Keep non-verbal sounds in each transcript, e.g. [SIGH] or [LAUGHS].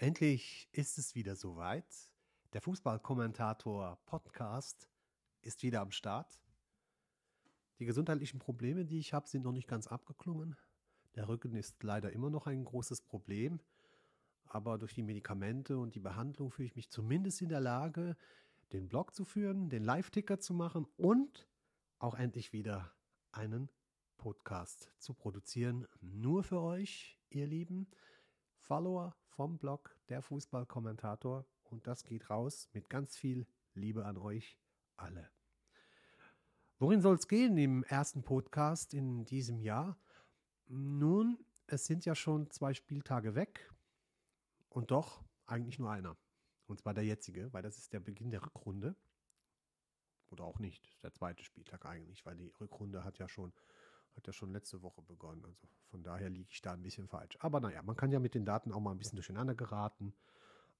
Endlich ist es wieder soweit. Der Fußballkommentator Podcast ist wieder am Start. Die gesundheitlichen Probleme, die ich habe, sind noch nicht ganz abgeklungen. Der Rücken ist leider immer noch ein großes Problem. Aber durch die Medikamente und die Behandlung fühle ich mich zumindest in der Lage, den Blog zu führen, den Live-Ticker zu machen und auch endlich wieder einen Podcast zu produzieren. Nur für euch, ihr Lieben. Follower vom Blog, der Fußballkommentator. Und das geht raus mit ganz viel Liebe an euch alle. Worin soll es gehen im ersten Podcast in diesem Jahr? Nun, es sind ja schon zwei Spieltage weg und doch eigentlich nur einer. Und zwar der jetzige, weil das ist der Beginn der Rückrunde. Oder auch nicht, der zweite Spieltag eigentlich, weil die Rückrunde hat ja schon hat ja schon letzte Woche begonnen. Also von daher liege ich da ein bisschen falsch. Aber naja, man kann ja mit den Daten auch mal ein bisschen durcheinander geraten.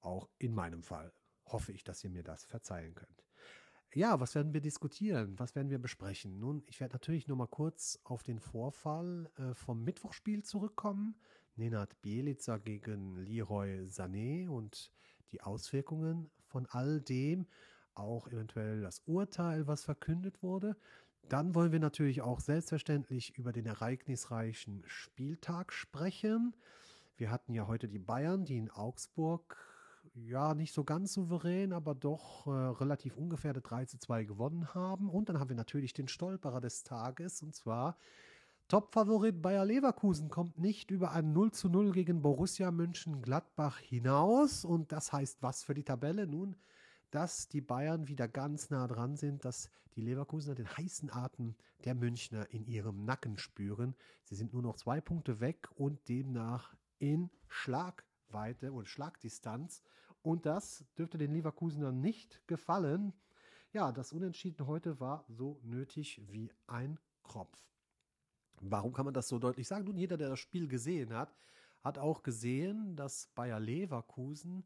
Auch in meinem Fall hoffe ich, dass ihr mir das verzeihen könnt. Ja, was werden wir diskutieren? Was werden wir besprechen? Nun, ich werde natürlich nur mal kurz auf den Vorfall äh, vom Mittwochspiel zurückkommen. Nenad Bielica gegen Leroy Sané und die Auswirkungen von all dem. Auch eventuell das Urteil, was verkündet wurde. Dann wollen wir natürlich auch selbstverständlich über den ereignisreichen Spieltag sprechen. Wir hatten ja heute die Bayern, die in Augsburg ja nicht so ganz souverän, aber doch äh, relativ ungefährdet 3 zu 2 gewonnen haben. Und dann haben wir natürlich den Stolperer des Tages und zwar Topfavorit Bayer Leverkusen kommt nicht über ein 0 zu 0 gegen Borussia Mönchengladbach hinaus. Und das heißt was für die Tabelle? Nun, dass die Bayern wieder ganz nah dran sind, dass die Leverkusener den heißen Atem der Münchner in ihrem Nacken spüren. Sie sind nur noch zwei Punkte weg und demnach in Schlagweite und Schlagdistanz. Und das dürfte den Leverkusenern nicht gefallen. Ja, das Unentschieden heute war so nötig wie ein Kropf. Warum kann man das so deutlich sagen? Nun, jeder, der das Spiel gesehen hat, hat auch gesehen, dass Bayer Leverkusen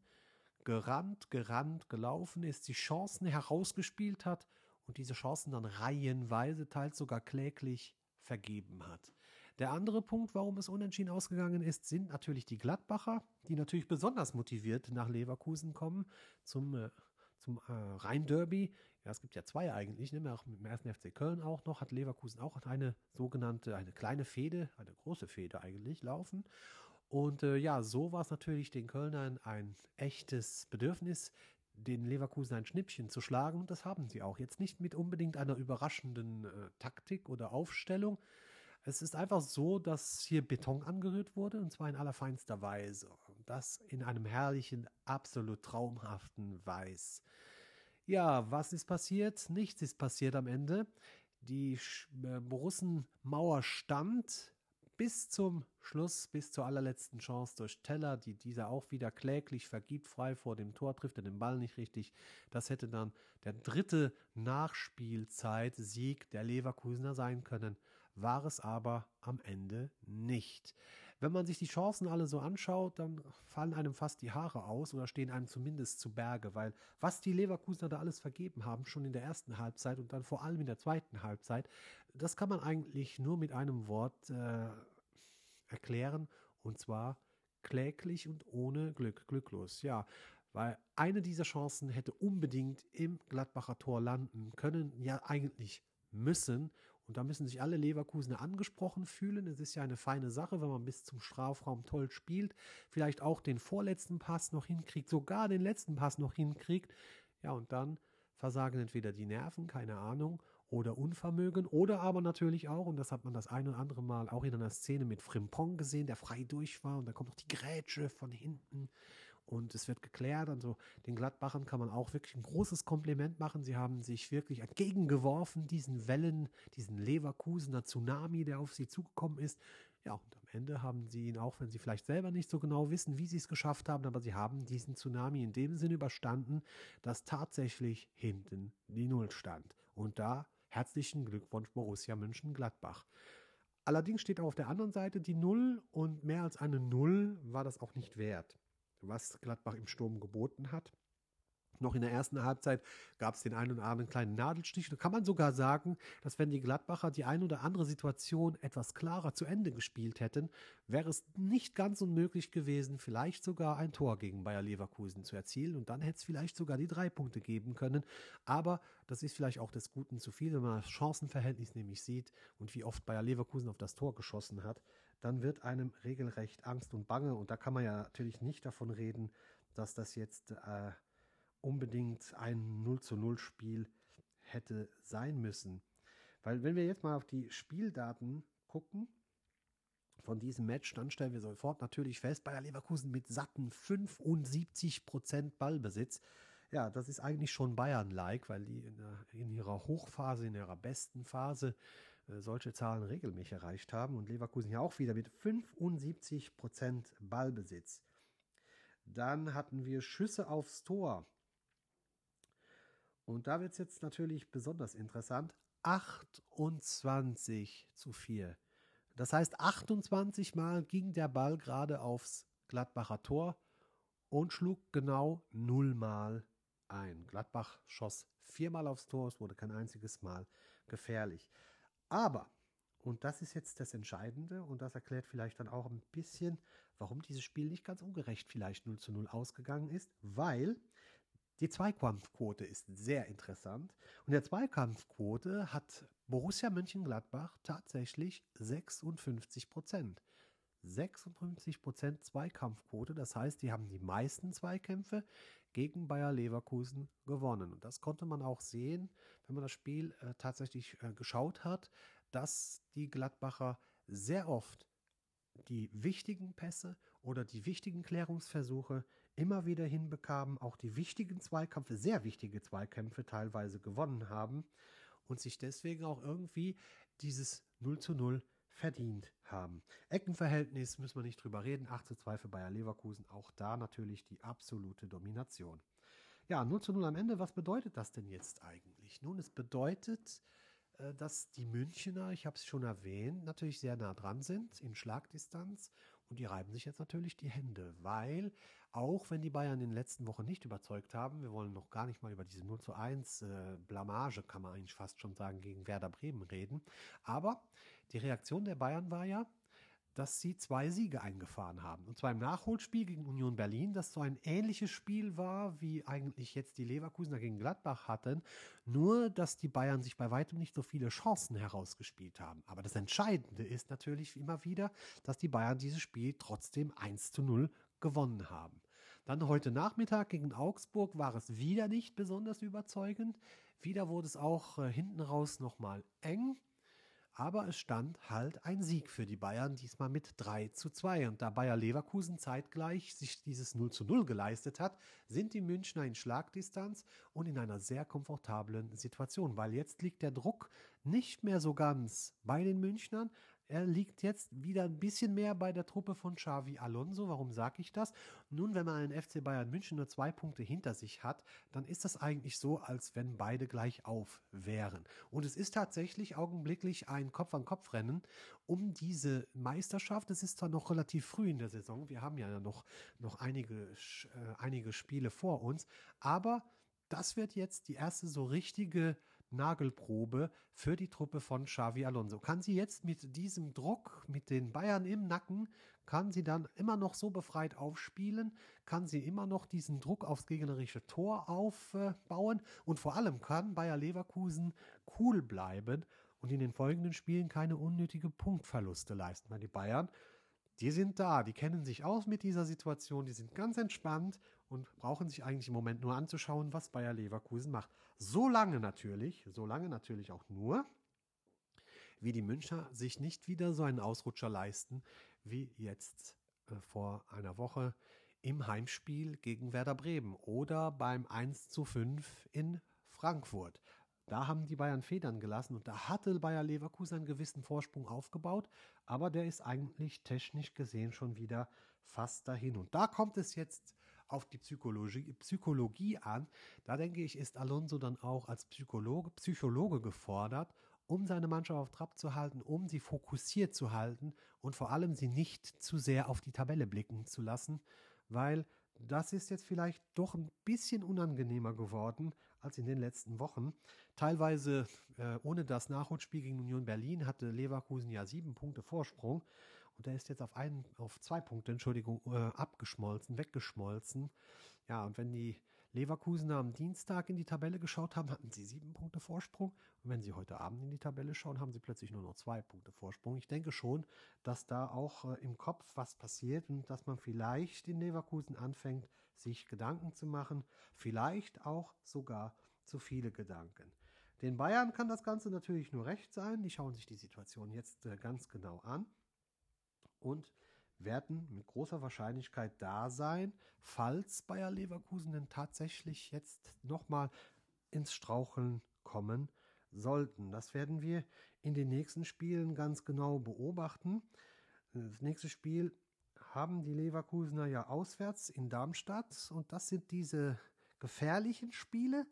gerannt, gerannt, gelaufen ist, die Chancen herausgespielt hat und diese Chancen dann reihenweise, teils sogar kläglich vergeben hat. Der andere Punkt, warum es unentschieden ausgegangen ist, sind natürlich die Gladbacher, die natürlich besonders motiviert nach Leverkusen kommen zum, äh, zum äh, Rhein-Derby. Ja, es gibt ja zwei eigentlich, ne? auch mit dem ersten FC Köln auch noch, hat Leverkusen auch eine sogenannte, eine kleine Fehde, eine große Fehde eigentlich laufen. Und äh, ja, so war es natürlich den Kölnern ein echtes Bedürfnis, den Leverkusen ein Schnippchen zu schlagen. Und das haben sie auch. Jetzt nicht mit unbedingt einer überraschenden äh, Taktik oder Aufstellung. Es ist einfach so, dass hier Beton angerührt wurde, und zwar in allerfeinster Weise. Das in einem herrlichen, absolut traumhaften Weiß. Ja, was ist passiert? Nichts ist passiert am Ende. Die äh, Borussenmauer stand bis zum Schluss, bis zur allerletzten Chance durch Teller, die dieser auch wieder kläglich vergibt, frei vor dem Tor, trifft er den Ball nicht richtig. Das hätte dann der dritte Nachspielzeit-Sieg der Leverkusener sein können, war es aber am Ende nicht. Wenn man sich die Chancen alle so anschaut, dann fallen einem fast die Haare aus oder stehen einem zumindest zu Berge, weil was die Leverkusener da alles vergeben haben, schon in der ersten Halbzeit und dann vor allem in der zweiten Halbzeit, das kann man eigentlich nur mit einem Wort äh, erklären und zwar kläglich und ohne Glück, glücklos. Ja, weil eine dieser Chancen hätte unbedingt im Gladbacher Tor landen können, ja eigentlich müssen. Und da müssen sich alle Leverkusener angesprochen fühlen. Es ist ja eine feine Sache, wenn man bis zum Strafraum toll spielt, vielleicht auch den vorletzten Pass noch hinkriegt, sogar den letzten Pass noch hinkriegt. Ja, und dann versagen entweder die Nerven, keine Ahnung, oder Unvermögen oder aber natürlich auch, und das hat man das ein oder andere Mal auch in einer Szene mit Frimpong gesehen, der frei durch war und da kommt noch die Grätsche von hinten und es wird geklärt. Also den Gladbachern kann man auch wirklich ein großes Kompliment machen. Sie haben sich wirklich entgegengeworfen, diesen Wellen, diesen Leverkusener Tsunami, der auf sie zugekommen ist. Ja, und am Ende haben sie ihn, auch wenn sie vielleicht selber nicht so genau wissen, wie sie es geschafft haben, aber sie haben diesen Tsunami in dem Sinne überstanden, dass tatsächlich hinten die Null stand. Und da Herzlichen Glückwunsch, Borussia Mönchengladbach. Allerdings steht auch auf der anderen Seite die Null und mehr als eine Null war das auch nicht wert, was Gladbach im Sturm geboten hat. Noch in der ersten Halbzeit gab es den einen oder anderen kleinen Nadelstich. Da kann man sogar sagen, dass wenn die Gladbacher die ein oder andere Situation etwas klarer zu Ende gespielt hätten, wäre es nicht ganz unmöglich gewesen, vielleicht sogar ein Tor gegen Bayer Leverkusen zu erzielen. Und dann hätte es vielleicht sogar die drei Punkte geben können. Aber das ist vielleicht auch des Guten zu viel, wenn man das Chancenverhältnis nämlich sieht und wie oft Bayer Leverkusen auf das Tor geschossen hat. Dann wird einem regelrecht Angst und Bange. Und da kann man ja natürlich nicht davon reden, dass das jetzt äh, unbedingt ein 0 zu 0 Spiel hätte sein müssen. Weil wenn wir jetzt mal auf die Spieldaten gucken von diesem Match, dann stellen wir sofort natürlich fest, Bayer Leverkusen mit satten 75% Ballbesitz. Ja, das ist eigentlich schon Bayern-like, weil die in, in, ihrer Hochphase, in ihrer besten Phase äh, solche Zahlen regelmäßig erreicht haben und Leverkusen ja auch wieder mit 75% Ballbesitz. Dann hatten wir Schüsse aufs Tor. Und da wird es jetzt natürlich besonders interessant. 28 zu 4. Das heißt, 28 Mal ging der Ball gerade aufs Gladbacher Tor und schlug genau 0 Mal ein. Gladbach schoss viermal aufs Tor, es wurde kein einziges Mal gefährlich. Aber, und das ist jetzt das Entscheidende, und das erklärt vielleicht dann auch ein bisschen, warum dieses Spiel nicht ganz ungerecht vielleicht 0 zu 0 ausgegangen ist, weil die Zweikampfquote ist sehr interessant. Und der Zweikampfquote hat Borussia Mönchengladbach tatsächlich 56 Prozent. 56 Prozent Zweikampfquote, das heißt, die haben die meisten Zweikämpfe gegen Bayer Leverkusen gewonnen. Und das konnte man auch sehen, wenn man das Spiel äh, tatsächlich äh, geschaut hat, dass die Gladbacher sehr oft die wichtigen Pässe oder die wichtigen Klärungsversuche immer wieder hinbekamen, auch die wichtigen Zweikämpfe, sehr wichtige Zweikämpfe teilweise gewonnen haben und sich deswegen auch irgendwie dieses 0 zu 0 verdient haben. Eckenverhältnis müssen wir nicht drüber reden. 8 zu 2 für Bayer Leverkusen. Auch da natürlich die absolute Domination. Ja, 0 zu 0 am Ende. Was bedeutet das denn jetzt eigentlich? Nun, es bedeutet, äh, dass die Münchner, ich habe es schon erwähnt, natürlich sehr nah dran sind in Schlagdistanz und die reiben sich jetzt natürlich die Hände, weil auch wenn die Bayern in den letzten Wochen nicht überzeugt haben, wir wollen noch gar nicht mal über diese 0 zu 1 äh, Blamage, kann man eigentlich fast schon sagen, gegen Werder Bremen reden, aber die Reaktion der Bayern war ja, dass sie zwei Siege eingefahren haben. Und zwar im Nachholspiel gegen Union Berlin, das so ein ähnliches Spiel war, wie eigentlich jetzt die Leverkusener gegen Gladbach hatten, nur dass die Bayern sich bei weitem nicht so viele Chancen herausgespielt haben. Aber das Entscheidende ist natürlich immer wieder, dass die Bayern dieses Spiel trotzdem 1 zu 0 gewonnen haben. Dann heute Nachmittag gegen Augsburg war es wieder nicht besonders überzeugend. Wieder wurde es auch äh, hinten raus nochmal eng. Aber es stand halt ein Sieg für die Bayern, diesmal mit 3 zu 2. Und da Bayer Leverkusen zeitgleich sich dieses 0 zu 0 geleistet hat, sind die Münchner in Schlagdistanz und in einer sehr komfortablen Situation, weil jetzt liegt der Druck nicht mehr so ganz bei den Münchnern, er liegt jetzt wieder ein bisschen mehr bei der Truppe von Xavi Alonso. Warum sage ich das? Nun, wenn man einen FC Bayern München nur zwei Punkte hinter sich hat, dann ist das eigentlich so, als wenn beide gleich auf wären. Und es ist tatsächlich augenblicklich ein Kopf-an-Kopf-Rennen um diese Meisterschaft. Es ist zwar noch relativ früh in der Saison, wir haben ja noch, noch einige, äh, einige Spiele vor uns, aber das wird jetzt die erste so richtige Nagelprobe für die Truppe von Xavi Alonso. Kann sie jetzt mit diesem Druck, mit den Bayern im Nacken, kann sie dann immer noch so befreit aufspielen? Kann sie immer noch diesen Druck aufs gegnerische Tor aufbauen? Und vor allem kann Bayer Leverkusen cool bleiben und in den folgenden Spielen keine unnötige Punktverluste leisten, weil die Bayern die sind da, die kennen sich aus mit dieser Situation, die sind ganz entspannt und brauchen sich eigentlich im Moment nur anzuschauen, was Bayer Leverkusen macht. So lange natürlich, so lange natürlich auch nur, wie die Münchner sich nicht wieder so einen Ausrutscher leisten, wie jetzt äh, vor einer Woche im Heimspiel gegen Werder Bremen oder beim 1 zu 5 in Frankfurt. Da haben die Bayern Federn gelassen und da hatte Bayer Leverkusen einen gewissen Vorsprung aufgebaut, aber der ist eigentlich technisch gesehen schon wieder fast dahin. Und da kommt es jetzt auf die Psychologie, Psychologie an. Da denke ich, ist Alonso dann auch als Psychologe, Psychologe gefordert, um seine Mannschaft auf Trab zu halten, um sie fokussiert zu halten und vor allem sie nicht zu sehr auf die Tabelle blicken zu lassen, weil das ist jetzt vielleicht doch ein bisschen unangenehmer geworden als in den letzten Wochen. Teilweise äh, ohne das Nachholspiel gegen Union Berlin hatte Leverkusen ja sieben Punkte Vorsprung und er ist jetzt auf einen, auf zwei Punkte, Entschuldigung, äh, abgeschmolzen, weggeschmolzen. Ja, und wenn die Leverkusener am Dienstag in die Tabelle geschaut haben, hatten sie sieben Punkte Vorsprung. Und wenn sie heute Abend in die Tabelle schauen, haben sie plötzlich nur noch zwei Punkte Vorsprung. Ich denke schon, dass da auch äh, im Kopf was passiert und dass man vielleicht in Leverkusen anfängt, sich Gedanken zu machen. Vielleicht auch sogar zu viele Gedanken. Den Bayern kann das Ganze natürlich nur recht sein. Die schauen sich die Situation jetzt äh, ganz genau an. Und werden mit großer Wahrscheinlichkeit da sein, falls Bayer Leverkusen denn tatsächlich jetzt nochmal ins Straucheln kommen sollten. Das werden wir in den nächsten Spielen ganz genau beobachten. Das nächste Spiel haben die Leverkusener ja auswärts in Darmstadt und das sind diese gefährlichen Spiele,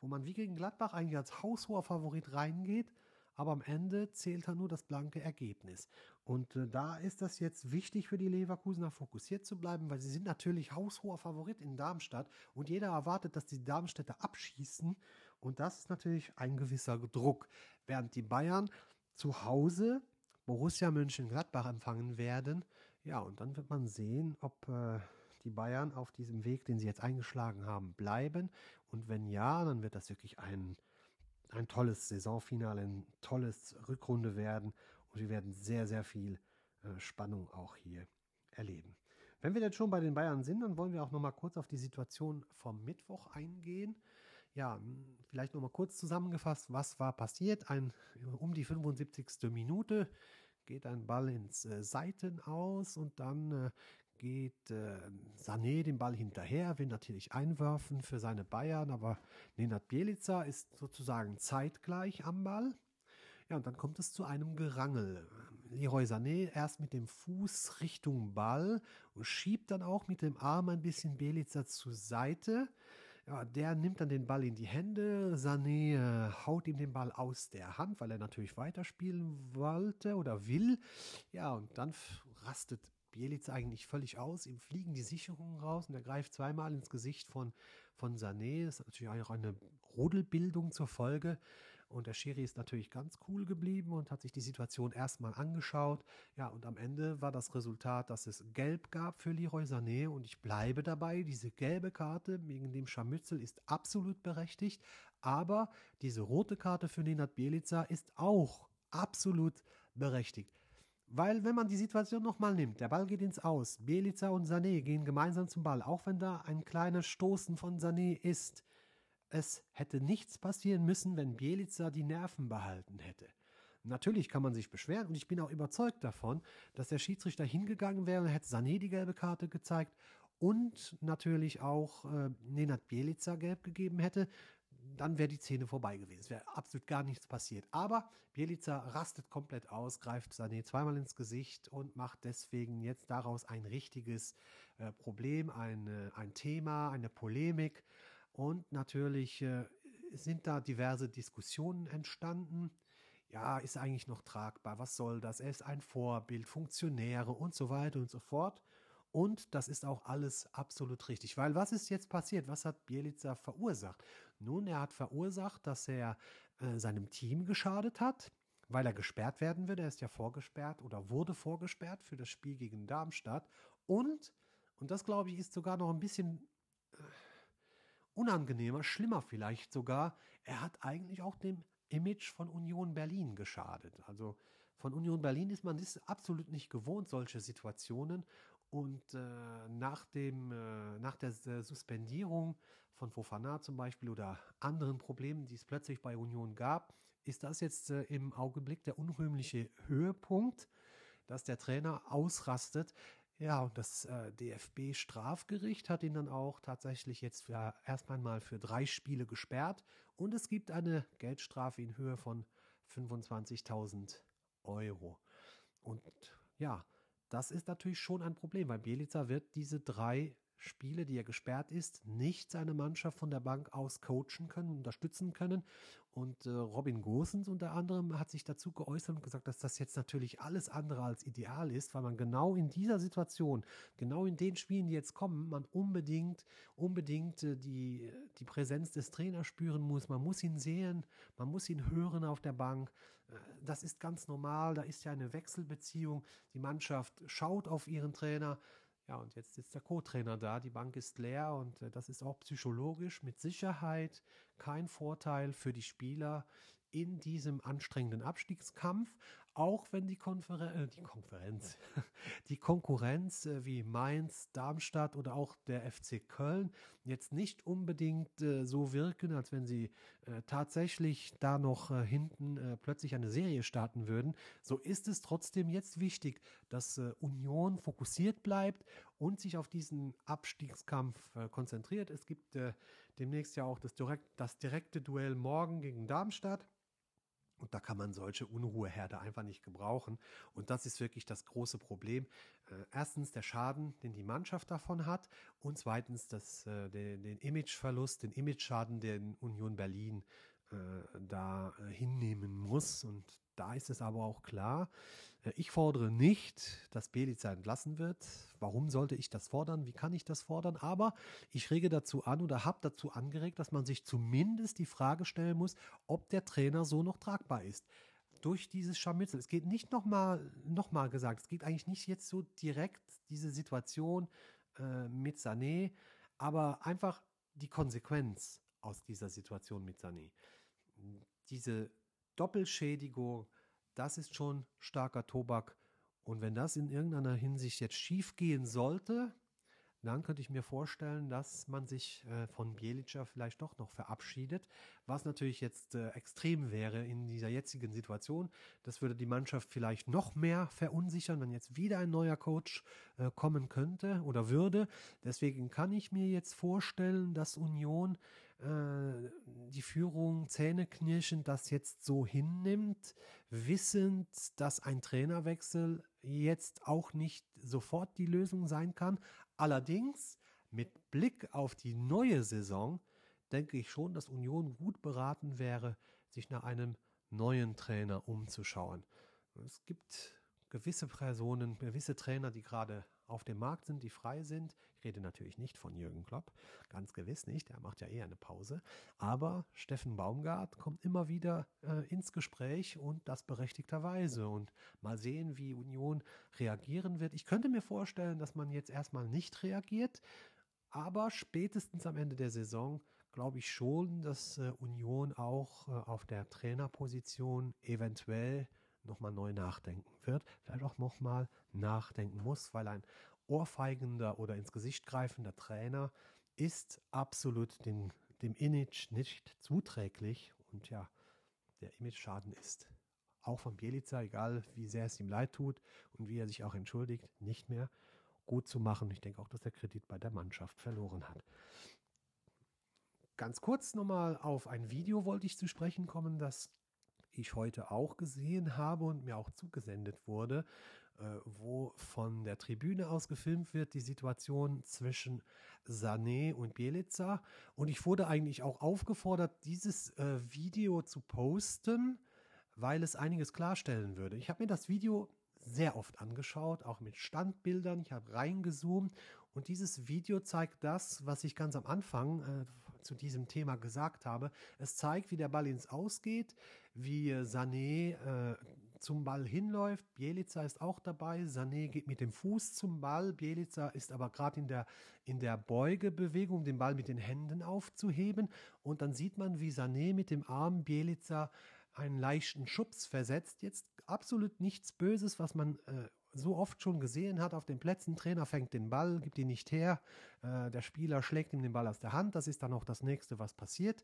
wo man wie gegen Gladbach eigentlich als haushoher Favorit reingeht aber am Ende zählt dann nur das blanke Ergebnis. Und äh, da ist das jetzt wichtig für die Leverkusener fokussiert zu bleiben, weil sie sind natürlich haushoher Favorit in Darmstadt und jeder erwartet, dass die Darmstädter abschießen und das ist natürlich ein gewisser Druck, während die Bayern zu Hause Borussia Mönchengladbach empfangen werden. Ja, und dann wird man sehen, ob äh, die Bayern auf diesem Weg, den sie jetzt eingeschlagen haben, bleiben. Und wenn ja, dann wird das wirklich ein ein tolles Saisonfinale, ein tolles Rückrunde werden und wir werden sehr, sehr viel äh, Spannung auch hier erleben. Wenn wir jetzt schon bei den Bayern sind, dann wollen wir auch noch mal kurz auf die Situation vom Mittwoch eingehen. Ja, vielleicht noch mal kurz zusammengefasst, was war passiert? Ein, um die 75. Minute geht ein Ball ins äh, Seiten aus und dann äh, geht äh, Sané den Ball hinterher, will natürlich einwerfen für seine Bayern, aber Nenad Bielica ist sozusagen zeitgleich am Ball. Ja, und dann kommt es zu einem Gerangel. Leroy Sané erst mit dem Fuß Richtung Ball und schiebt dann auch mit dem Arm ein bisschen Bielica zur Seite. Ja, der nimmt dann den Ball in die Hände. Sané äh, haut ihm den Ball aus der Hand, weil er natürlich weiterspielen wollte oder will. Ja, und dann rastet Bielica eigentlich völlig aus. Ihm fliegen die Sicherungen raus und er greift zweimal ins Gesicht von, von Sané. Das ist natürlich auch eine Rudelbildung zur Folge. Und der Schiri ist natürlich ganz cool geblieben und hat sich die Situation erstmal angeschaut. Ja, und am Ende war das Resultat, dass es Gelb gab für Leroy Sané. Und ich bleibe dabei, diese gelbe Karte wegen dem Scharmützel ist absolut berechtigt. Aber diese rote Karte für Nenad Bielica ist auch absolut berechtigt. Weil, wenn man die Situation nochmal nimmt, der Ball geht ins Aus, Bielica und Sané gehen gemeinsam zum Ball, auch wenn da ein kleines Stoßen von Sané ist. Es hätte nichts passieren müssen, wenn Bielica die Nerven behalten hätte. Natürlich kann man sich beschweren und ich bin auch überzeugt davon, dass der Schiedsrichter hingegangen wäre und hätte Sané die gelbe Karte gezeigt und natürlich auch äh, Nenad Bielica gelb gegeben hätte dann wäre die Szene vorbei gewesen. Es wäre absolut gar nichts passiert. Aber Bielica rastet komplett aus, greift Sané zweimal ins Gesicht und macht deswegen jetzt daraus ein richtiges äh, Problem, eine, ein Thema, eine Polemik. Und natürlich äh, sind da diverse Diskussionen entstanden. Ja, ist eigentlich noch tragbar? Was soll das? Er ist ein Vorbild, Funktionäre und so weiter und so fort. Und das ist auch alles absolut richtig. Weil was ist jetzt passiert? Was hat Bielica verursacht? Nun, er hat verursacht, dass er äh, seinem Team geschadet hat, weil er gesperrt werden würde. Er ist ja vorgesperrt oder wurde vorgesperrt für das Spiel gegen Darmstadt. Und, und das glaube ich, ist sogar noch ein bisschen äh, unangenehmer, schlimmer vielleicht sogar, er hat eigentlich auch dem Image von Union Berlin geschadet. Also von Union Berlin ist man ist absolut nicht gewohnt, solche Situationen. Und äh, nach, dem, äh, nach der Suspendierung von Fofana zum Beispiel oder anderen Problemen, die es plötzlich bei Union gab, ist das jetzt äh, im Augenblick der unrühmliche Höhepunkt, dass der Trainer ausrastet. Ja, und das äh, DFB-Strafgericht hat ihn dann auch tatsächlich jetzt für, erst einmal für drei Spiele gesperrt und es gibt eine Geldstrafe in Höhe von 25.000 Euro. Und ja, das ist natürlich schon ein Problem, weil Bielica wird diese drei Spiele, die er gesperrt ist, nicht seine Mannschaft von der Bank aus coachen können, unterstützen können. Und äh, Robin Gosens unter anderem hat sich dazu geäußert und gesagt, dass das jetzt natürlich alles andere als ideal ist, weil man genau in dieser Situation, genau in den Spielen, die jetzt kommen, man unbedingt, unbedingt äh, die, die Präsenz des Trainers spüren muss. Man muss ihn sehen, man muss ihn hören auf der Bank. Äh, das ist ganz normal, da ist ja eine Wechselbeziehung. Die Mannschaft schaut auf ihren Trainer. Ja, und jetzt ist der Co-Trainer da, die Bank ist leer und äh, das ist auch psychologisch mit Sicherheit kein Vorteil für die Spieler in diesem anstrengenden Abstiegskampf, auch wenn die, Konfer äh, die Konferenz, [LAUGHS] die Konkurrenz äh, wie Mainz, Darmstadt oder auch der FC Köln jetzt nicht unbedingt äh, so wirken, als wenn sie äh, tatsächlich da noch äh, hinten äh, plötzlich eine Serie starten würden, so ist es trotzdem jetzt wichtig, dass Union fokussiert bleibt und sich auf diesen Abstiegskampf konzentriert. Es gibt demnächst ja auch das, direkt, das direkte Duell morgen gegen Darmstadt. Und da kann man solche Unruheherde einfach nicht gebrauchen. Und das ist wirklich das große Problem. Äh, erstens der Schaden, den die Mannschaft davon hat. Und zweitens das, äh, den, den Imageverlust, den Imageschaden, den Union Berlin da äh, hinnehmen muss. Und da ist es aber auch klar, äh, ich fordere nicht, dass Belica entlassen wird. Warum sollte ich das fordern? Wie kann ich das fordern? Aber ich rege dazu an oder habe dazu angeregt, dass man sich zumindest die Frage stellen muss, ob der Trainer so noch tragbar ist. Durch dieses Scharmützel. Es geht nicht nochmal noch mal gesagt, es geht eigentlich nicht jetzt so direkt diese Situation äh, mit Sané, aber einfach die Konsequenz aus dieser Situation mit Sané. Diese Doppelschädigung, das ist schon starker Tobak. Und wenn das in irgendeiner Hinsicht jetzt schief gehen sollte, dann könnte ich mir vorstellen, dass man sich äh, von Bielica vielleicht doch noch verabschiedet, was natürlich jetzt äh, extrem wäre in dieser jetzigen Situation. Das würde die Mannschaft vielleicht noch mehr verunsichern, wenn jetzt wieder ein neuer Coach äh, kommen könnte oder würde. Deswegen kann ich mir jetzt vorstellen, dass Union äh, die Führung zähneknirschend das jetzt so hinnimmt, wissend, dass ein Trainerwechsel jetzt auch nicht sofort die Lösung sein kann. Allerdings mit Blick auf die neue Saison denke ich schon, dass Union gut beraten wäre, sich nach einem neuen Trainer umzuschauen. Es gibt gewisse Personen, gewisse Trainer, die gerade auf dem Markt sind, die frei sind. Ich rede natürlich nicht von Jürgen Klopp, ganz gewiss nicht, er macht ja eher eine Pause. Aber Steffen Baumgart kommt immer wieder äh, ins Gespräch und das berechtigterweise. Und mal sehen, wie Union reagieren wird. Ich könnte mir vorstellen, dass man jetzt erstmal nicht reagiert, aber spätestens am Ende der Saison glaube ich schon, dass äh, Union auch äh, auf der Trainerposition eventuell nochmal neu nachdenken wird, vielleicht auch nochmal nachdenken muss, weil ein ohrfeigender oder ins Gesicht greifender Trainer ist absolut dem, dem Image nicht zuträglich und ja, der Image-Schaden ist auch von Bielica, egal wie sehr es ihm leid tut und wie er sich auch entschuldigt, nicht mehr gut zu machen. Ich denke auch, dass der Kredit bei der Mannschaft verloren hat. Ganz kurz nochmal auf ein Video wollte ich zu sprechen kommen, das ich heute auch gesehen habe und mir auch zugesendet wurde, äh, wo von der Tribüne aus gefilmt wird, die Situation zwischen Sané und Bielica. Und ich wurde eigentlich auch aufgefordert, dieses äh, Video zu posten, weil es einiges klarstellen würde. Ich habe mir das Video sehr oft angeschaut, auch mit Standbildern. Ich habe reingezoomt und dieses Video zeigt das, was ich ganz am Anfang äh, zu diesem Thema gesagt habe. Es zeigt, wie der Ball ins Ausgeht, wie Sané äh, zum Ball hinläuft. Bielica ist auch dabei. Sané geht mit dem Fuß zum Ball. Bielica ist aber gerade in der, in der Beugebewegung, den Ball mit den Händen aufzuheben. Und dann sieht man, wie Sané mit dem Arm Bielica einen leichten Schubs versetzt. Jetzt absolut nichts Böses, was man äh, so oft schon gesehen hat auf den Plätzen. Trainer fängt den Ball, gibt ihn nicht her. Äh, der Spieler schlägt ihm den Ball aus der Hand. Das ist dann auch das nächste, was passiert.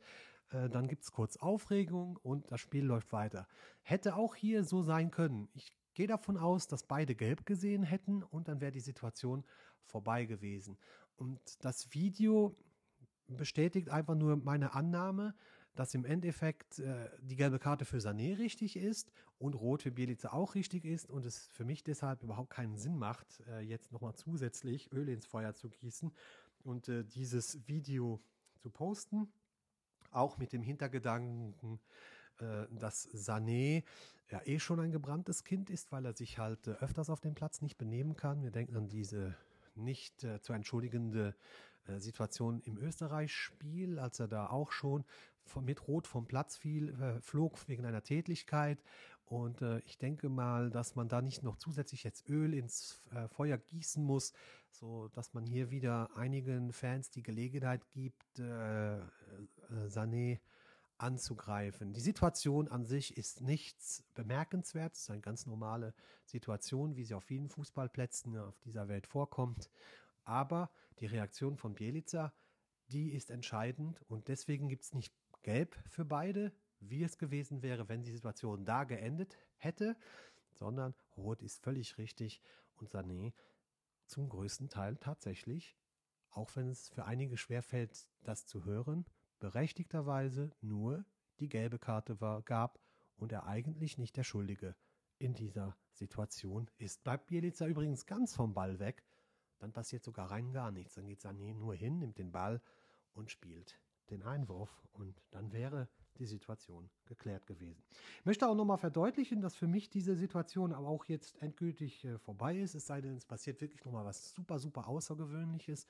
Äh, dann gibt es kurz Aufregung und das Spiel läuft weiter. Hätte auch hier so sein können. Ich gehe davon aus, dass beide gelb gesehen hätten und dann wäre die Situation vorbei gewesen. Und das Video bestätigt einfach nur meine Annahme, dass im Endeffekt äh, die gelbe Karte für Sané richtig ist und rot für Bielica auch richtig ist und es für mich deshalb überhaupt keinen Sinn macht, äh, jetzt nochmal zusätzlich Öl ins Feuer zu gießen. und äh, dieses Video zu posten. Auch mit dem Hintergedanken, äh, dass Sané ja eh schon ein gebranntes Kind ist, weil er sich halt äh, öfters auf dem Platz nicht benehmen kann. Wir denken an diese nicht äh, zu entschuldigende Situation im Österreich-Spiel, als er da auch schon mit Rot vom Platz fiel, äh, flog wegen einer Tätlichkeit. Und äh, ich denke mal, dass man da nicht noch zusätzlich jetzt Öl ins äh, Feuer gießen muss, so dass man hier wieder einigen Fans die Gelegenheit gibt, äh, Sané anzugreifen. Die Situation an sich ist nichts bemerkenswertes, es ist eine ganz normale Situation, wie sie auf vielen Fußballplätzen auf dieser Welt vorkommt. Aber die Reaktion von Bielica, die ist entscheidend und deswegen gibt es nicht gelb für beide, wie es gewesen wäre, wenn die Situation da geendet hätte, sondern rot ist völlig richtig und Sané zum größten Teil tatsächlich, auch wenn es für einige schwerfällt, das zu hören, berechtigterweise nur die gelbe Karte war, gab und er eigentlich nicht der Schuldige in dieser Situation ist. Bleibt Bielica übrigens ganz vom Ball weg, dann passiert sogar rein gar nichts. Dann geht Sané nur hin, nimmt den Ball und spielt den Einwurf und dann wäre die Situation geklärt gewesen. Ich möchte auch nochmal verdeutlichen, dass für mich diese Situation aber auch jetzt endgültig äh, vorbei ist, es sei denn, es passiert wirklich nochmal was super, super Außergewöhnliches.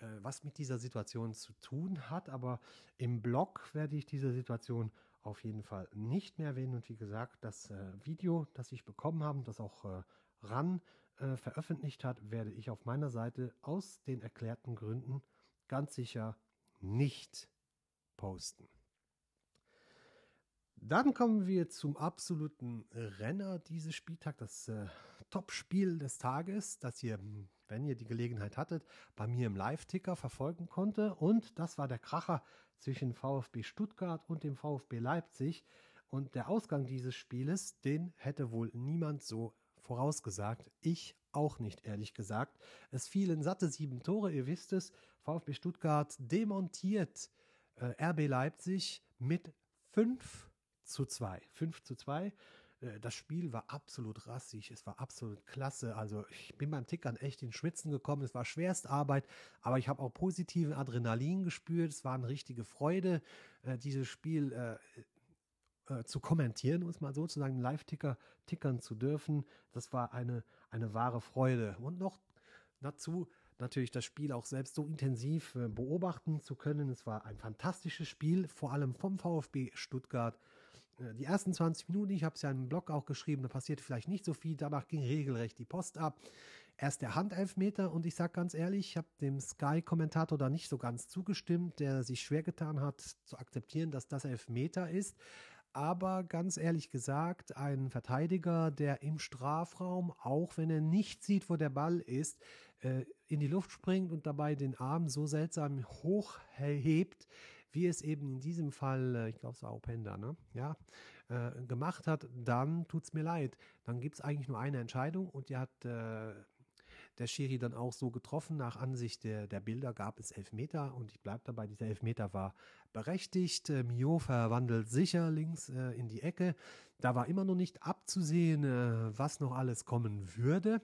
Äh, was mit dieser Situation zu tun hat. Aber im Blog werde ich diese Situation auf jeden Fall nicht mehr erwähnen. Und wie gesagt, das äh, Video, das ich bekommen habe, das auch äh, RAN äh, veröffentlicht hat, werde ich auf meiner Seite aus den erklärten Gründen ganz sicher nicht posten. Dann kommen wir zum absoluten Renner dieses Spieltag, das äh, Top-Spiel des Tages, das ihr wenn ihr die Gelegenheit hattet, bei mir im Live-Ticker verfolgen konnte. Und das war der Kracher zwischen VfB Stuttgart und dem VfB Leipzig. Und der Ausgang dieses Spieles, den hätte wohl niemand so vorausgesagt. Ich auch nicht, ehrlich gesagt. Es fielen satte sieben Tore, ihr wisst es. VfB Stuttgart demontiert äh, RB Leipzig mit 5 zu 2. 5 zu 2. Äh, das Spiel war absolut rassig, es war absolut klasse. Also ich bin beim Tickern echt in Schwitzen gekommen. Es war Schwerstarbeit, aber ich habe auch positiven Adrenalin gespürt. Es war eine richtige Freude, äh, dieses Spiel äh, zu kommentieren, um es mal sozusagen Live-Ticker tickern zu dürfen. Das war eine, eine wahre Freude. Und noch dazu natürlich das Spiel auch selbst so intensiv äh, beobachten zu können. Es war ein fantastisches Spiel, vor allem vom VfB Stuttgart. Äh, die ersten 20 Minuten, ich habe es ja im Blog auch geschrieben, da passierte vielleicht nicht so viel, danach ging regelrecht die Post ab. Erst der Handelfmeter und ich sage ganz ehrlich, ich habe dem Sky-Kommentator da nicht so ganz zugestimmt, der sich schwer getan hat zu akzeptieren, dass das Elfmeter ist. Aber ganz ehrlich gesagt, ein Verteidiger, der im Strafraum, auch wenn er nicht sieht, wo der Ball ist, äh, in die Luft springt und dabei den Arm so seltsam hochhebt, wie es eben in diesem Fall, äh, ich glaube, es war Openda, ne? Ja, äh, gemacht hat, dann tut es mir leid. Dann gibt es eigentlich nur eine Entscheidung und die hat der Schiri dann auch so getroffen. Nach Ansicht der, der Bilder gab es Elfmeter und ich bleibe dabei, dieser Elfmeter war berechtigt. Äh, Mio verwandelt sicher links äh, in die Ecke. Da war immer noch nicht abzusehen, äh, was noch alles kommen würde.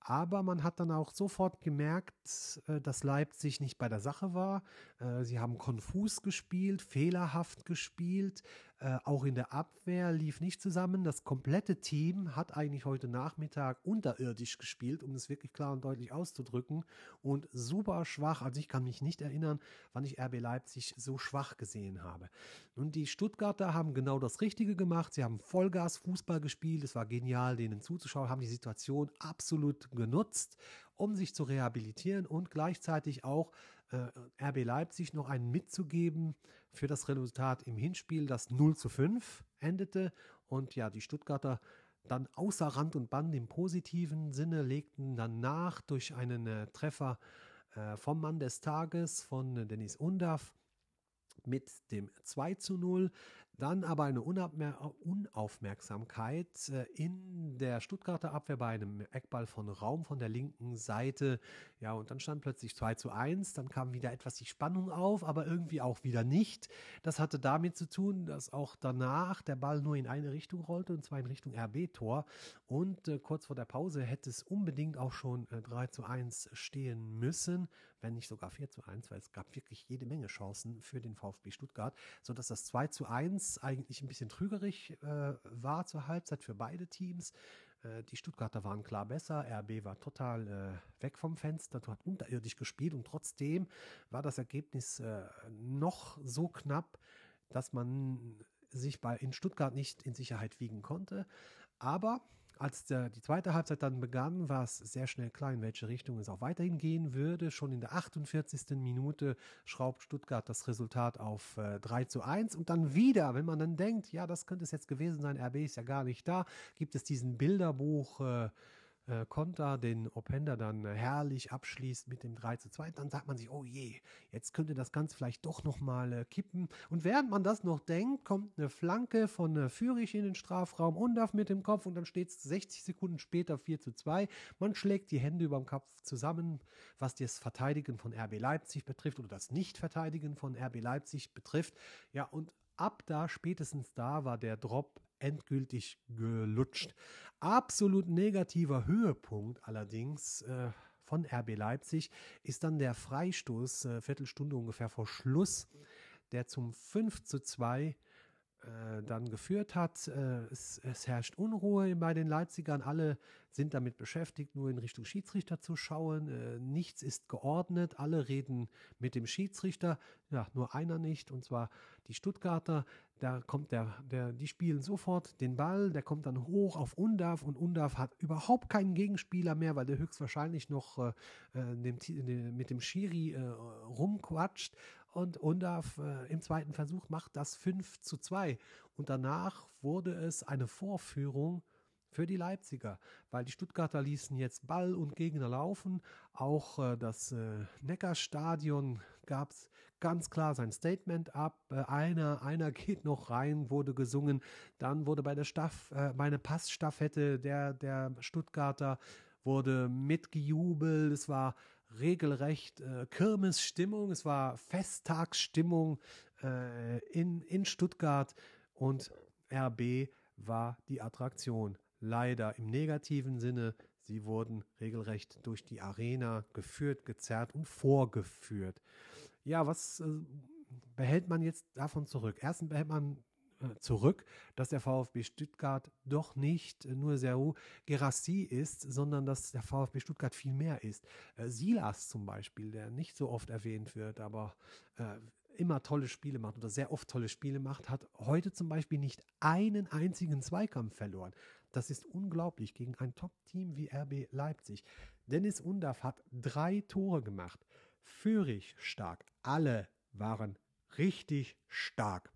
Aber man hat dann auch sofort gemerkt, äh, dass Leipzig nicht bei der Sache war. Äh, sie haben konfus gespielt, fehlerhaft gespielt. Äh, auch in der Abwehr lief nicht zusammen. Das komplette Team hat eigentlich heute Nachmittag unterirdisch gespielt, um es wirklich klar und deutlich auszudrücken. Und super schwach. Also ich kann mich nicht erinnern, wann ich RB Leipzig so schwach gesehen habe. Und die Stuttgarter haben genau das Richtige gemacht. Sie haben Vollgas Fußball gespielt. Es war genial, denen zuzuschauen, haben die Situation absolut genutzt, um sich zu rehabilitieren und gleichzeitig auch äh, RB Leipzig noch einen mitzugeben für das Resultat im Hinspiel, das 0 zu 5 endete. Und ja, die Stuttgarter dann außer Rand und Band im positiven Sinne legten dann nach durch einen äh, Treffer äh, vom Mann des Tages von Dennis Undaff mit dem 2 zu 0. Dann aber eine Unaufmerksamkeit äh, in der Stuttgarter Abwehr bei einem Eckball von Raum von der linken Seite. Ja, und dann stand plötzlich 2 zu 1. Dann kam wieder etwas die Spannung auf, aber irgendwie auch wieder nicht. Das hatte damit zu tun, dass auch danach der Ball nur in eine Richtung rollte und zwar in Richtung RB-Tor. Und äh, kurz vor der Pause hätte es unbedingt auch schon äh, 3 zu 1 stehen müssen wenn nicht sogar 4 zu 1, weil es gab wirklich jede Menge Chancen für den VfB Stuttgart, sodass das 2 zu 1 eigentlich ein bisschen trügerig äh, war zur Halbzeit für beide Teams. Äh, die Stuttgarter waren klar besser, RB war total äh, weg vom Fenster, hat unterirdisch gespielt und trotzdem war das Ergebnis äh, noch so knapp, dass man sich bei, in Stuttgart nicht in Sicherheit wiegen konnte. Aber als der, die zweite Halbzeit dann begann, war es sehr schnell klar, in welche Richtung es auch weiterhin gehen würde. Schon in der 48. Minute schraubt Stuttgart das Resultat auf äh, 3 zu 1 und dann wieder, wenn man dann denkt, ja, das könnte es jetzt gewesen sein, RB ist ja gar nicht da, gibt es diesen Bilderbuch äh, äh, Konter den Openda dann äh, herrlich abschließt mit dem 3 zu 2, dann sagt man sich, oh je, jetzt könnte das Ganze vielleicht doch nochmal äh, kippen. Und während man das noch denkt, kommt eine Flanke von äh, Fürich in den Strafraum und darf mit dem Kopf und dann steht es 60 Sekunden später 4 zu 2. Man schlägt die Hände über dem Kopf zusammen, was das Verteidigen von RB Leipzig betrifft oder das Nicht-Verteidigen von RB Leipzig betrifft. Ja, und ab da, spätestens da, war der Drop endgültig gelutscht. Absolut negativer Höhepunkt allerdings äh, von RB Leipzig ist dann der Freistoß, äh, Viertelstunde ungefähr vor Schluss, der zum 5 zu 2 äh, dann geführt hat. Äh, es, es, herrscht Unruhe bei den Leipzigern. Alle sind damit beschäftigt, nur in Richtung Schiedsrichter zu schauen. Äh, nichts ist geordnet. Alle reden mit dem Schiedsrichter. Ja, nur einer nicht, und zwar die Stuttgarter. Da kommt der, der, die spielen sofort den Ball, der kommt dann hoch auf Undav und Undav hat überhaupt keinen Gegenspieler mehr, weil der höchstwahrscheinlich noch äh, dem, mit dem Schiri äh, rumquatscht und Undav äh, im zweiten Versuch macht das 5 zu 2. Und danach wurde es eine Vorführung für die Leipziger, weil die Stuttgarter ließen jetzt Ball und Gegner laufen. Auch äh, das äh, Neckarstadion gab ganz klar sein Statement ab. Äh, einer, einer geht noch rein, wurde gesungen. Dann wurde bei der Staff, äh, bei Passstaffette der, der Stuttgarter wurde mitgejubelt. Es war regelrecht äh, Kirmesstimmung, es war Festtagsstimmung äh, in, in Stuttgart und RB war die Attraktion. Leider im negativen Sinne, sie wurden regelrecht durch die Arena geführt, gezerrt und vorgeführt. Ja, was äh, behält man jetzt davon zurück? Erstens behält man zurück, dass der VfB Stuttgart doch nicht nur Serou Gerassi ist, sondern dass der VfB Stuttgart viel mehr ist. Äh, Silas zum Beispiel, der nicht so oft erwähnt wird, aber äh, immer tolle Spiele macht oder sehr oft tolle Spiele macht, hat heute zum Beispiel nicht einen einzigen Zweikampf verloren. Das ist unglaublich gegen ein Top-Team wie RB Leipzig. Dennis Undaff hat drei Tore gemacht. Führig stark. Alle waren richtig stark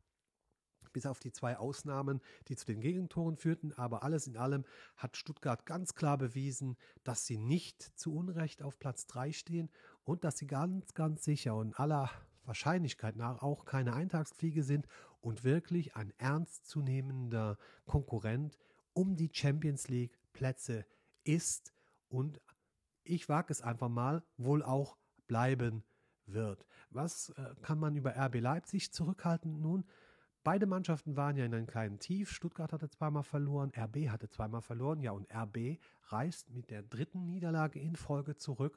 bis auf die zwei Ausnahmen, die zu den Gegentoren führten. Aber alles in allem hat Stuttgart ganz klar bewiesen, dass sie nicht zu Unrecht auf Platz 3 stehen und dass sie ganz, ganz sicher und aller Wahrscheinlichkeit nach auch keine Eintagsfliege sind und wirklich ein ernstzunehmender Konkurrent um die Champions League Plätze ist und ich wage es einfach mal, wohl auch bleiben wird. Was äh, kann man über RB Leipzig zurückhalten? Nun, Beide Mannschaften waren ja in einem kleinen Tief. Stuttgart hatte zweimal verloren, RB hatte zweimal verloren. Ja, und RB reist mit der dritten Niederlage in Folge zurück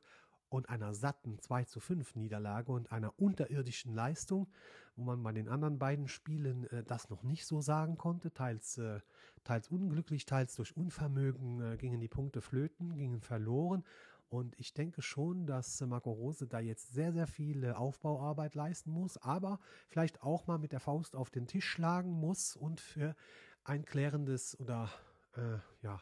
und einer satten 2 zu 5 Niederlage und einer unterirdischen Leistung, wo man bei den anderen beiden Spielen äh, das noch nicht so sagen konnte. Teils, äh, teils unglücklich, teils durch Unvermögen äh, gingen die Punkte flöten, gingen verloren. Und ich denke schon, dass Marco Rose da jetzt sehr, sehr viel Aufbauarbeit leisten muss, aber vielleicht auch mal mit der Faust auf den Tisch schlagen muss und für ein klärendes oder äh, ja,